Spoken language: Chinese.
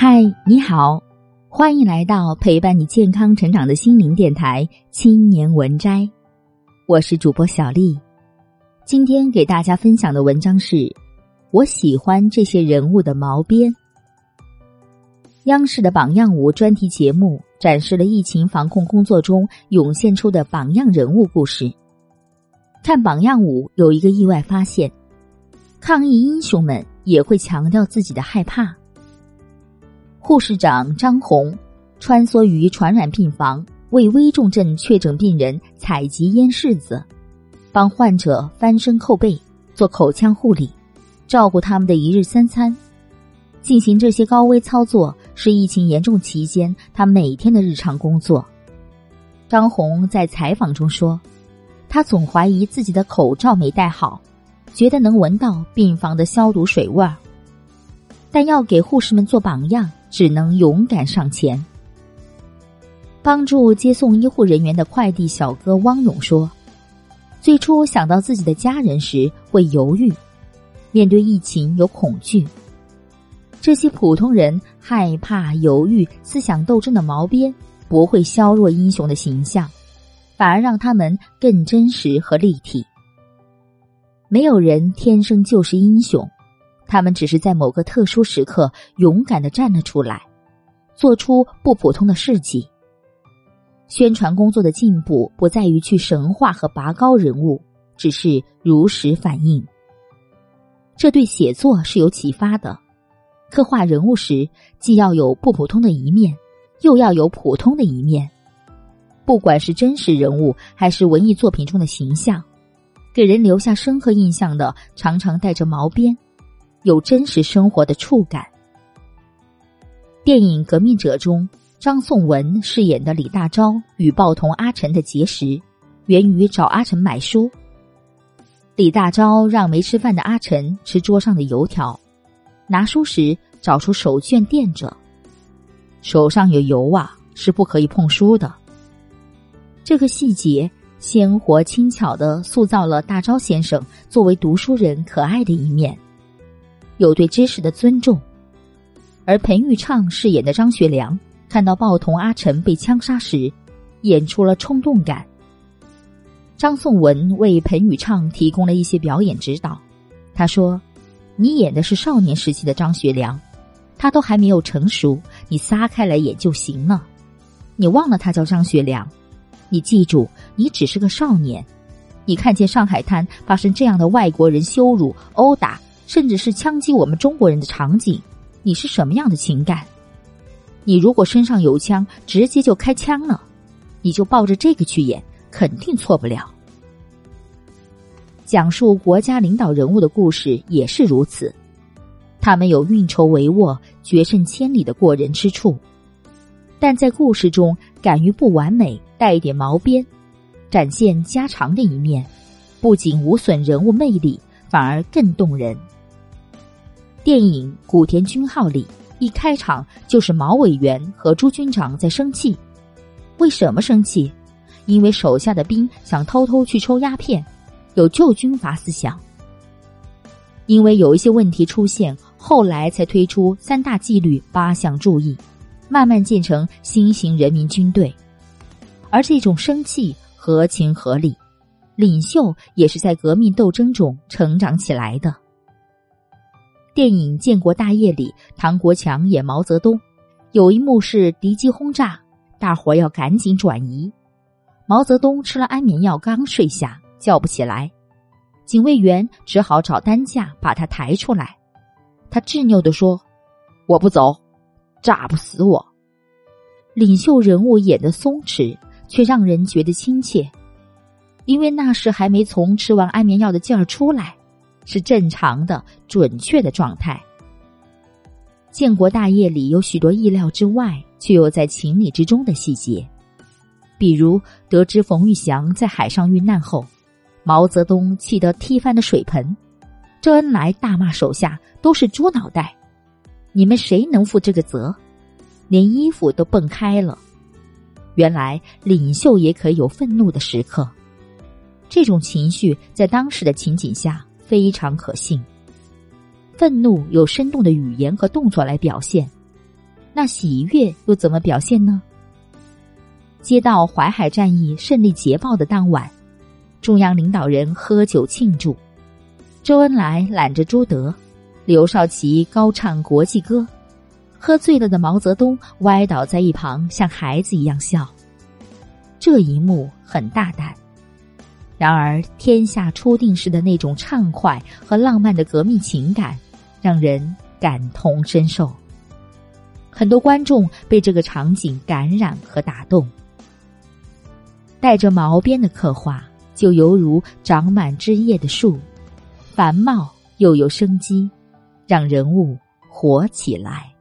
嗨，你好，欢迎来到陪伴你健康成长的心灵电台《青年文摘》，我是主播小丽。今天给大家分享的文章是：我喜欢这些人物的毛边。央视的榜样舞专题节目展示了疫情防控工作中涌现出的榜样人物故事。看榜样舞有一个意外发现：抗疫英雄们也会强调自己的害怕。护士长张红穿梭于传染病房，为危重症确诊病人采集咽拭子，帮患者翻身扣背，做口腔护理，照顾他们的一日三餐。进行这些高危操作是疫情严重期间他每天的日常工作。张红在采访中说：“他总怀疑自己的口罩没戴好，觉得能闻到病房的消毒水味儿，但要给护士们做榜样。”只能勇敢上前，帮助接送医护人员的快递小哥汪勇说：“最初想到自己的家人时会犹豫，面对疫情有恐惧。这些普通人害怕、犹豫、思想斗争的毛边，不会削弱英雄的形象，反而让他们更真实和立体。没有人天生就是英雄。”他们只是在某个特殊时刻勇敢的站了出来，做出不普通的事迹。宣传工作的进步不在于去神话和拔高人物，只是如实反映。这对写作是有启发的。刻画人物时，既要有不普通的一面，又要有普通的一面。不管是真实人物，还是文艺作品中的形象，给人留下深刻印象的，常常带着毛边。有真实生活的触感。电影《革命者》中，张颂文饰演的李大钊与报童阿晨的结识，源于找阿晨买书。李大钊让没吃饭的阿晨吃桌上的油条，拿书时找出手绢垫着，手上有油啊，是不可以碰书的。这个细节鲜活轻巧的塑造了大钊先生作为读书人可爱的一面。有对知识的尊重，而彭昱畅饰演的张学良看到报童阿晨被枪杀时，演出了冲动感。张颂文为彭昱畅提供了一些表演指导，他说：“你演的是少年时期的张学良，他都还没有成熟，你撒开来演就行了。你忘了他叫张学良，你记住，你只是个少年。你看见上海滩发生这样的外国人羞辱、殴打。”甚至是枪击我们中国人的场景，你是什么样的情感？你如果身上有枪，直接就开枪了，你就抱着这个去演，肯定错不了。讲述国家领导人物的故事也是如此，他们有运筹帷幄、决胜千里的过人之处，但在故事中敢于不完美，带一点毛边，展现家常的一面，不仅无损人物魅力，反而更动人。电影《古田军号》里，一开场就是毛委员和朱军长在生气。为什么生气？因为手下的兵想偷偷去抽鸦片，有旧军阀思想。因为有一些问题出现，后来才推出三大纪律八项注意，慢慢建成新型人民军队。而这种生气合情合理，领袖也是在革命斗争中成长起来的。电影《建国大业》里，唐国强演毛泽东，有一幕是敌机轰炸，大伙要赶紧转移。毛泽东吃了安眠药，刚睡下，叫不起来，警卫员只好找担架把他抬出来。他执拗地说：“我不走，炸不死我。”领袖人物演的松弛，却让人觉得亲切，因为那时还没从吃完安眠药的劲儿出来。是正常的、准确的状态。建国大业里有许多意料之外却又在情理之中的细节，比如得知冯玉祥在海上遇难后，毛泽东气得踢翻了水盆，周恩来大骂手下都是猪脑袋，你们谁能负这个责？连衣服都蹦开了。原来领袖也可以有愤怒的时刻，这种情绪在当时的情景下。非常可信。愤怒有生动的语言和动作来表现，那喜悦又怎么表现呢？接到淮海战役胜利捷报的当晚，中央领导人喝酒庆祝，周恩来揽着朱德，刘少奇高唱国际歌，喝醉了的毛泽东歪倒在一旁，像孩子一样笑。这一幕很大胆，然而天下初定时的那种畅快和浪漫的革命情感，让人感同身受。很多观众被这个场景感染和打动。带着毛边的刻画，就犹如长满枝叶的树，繁茂又有生机，让人物活起来。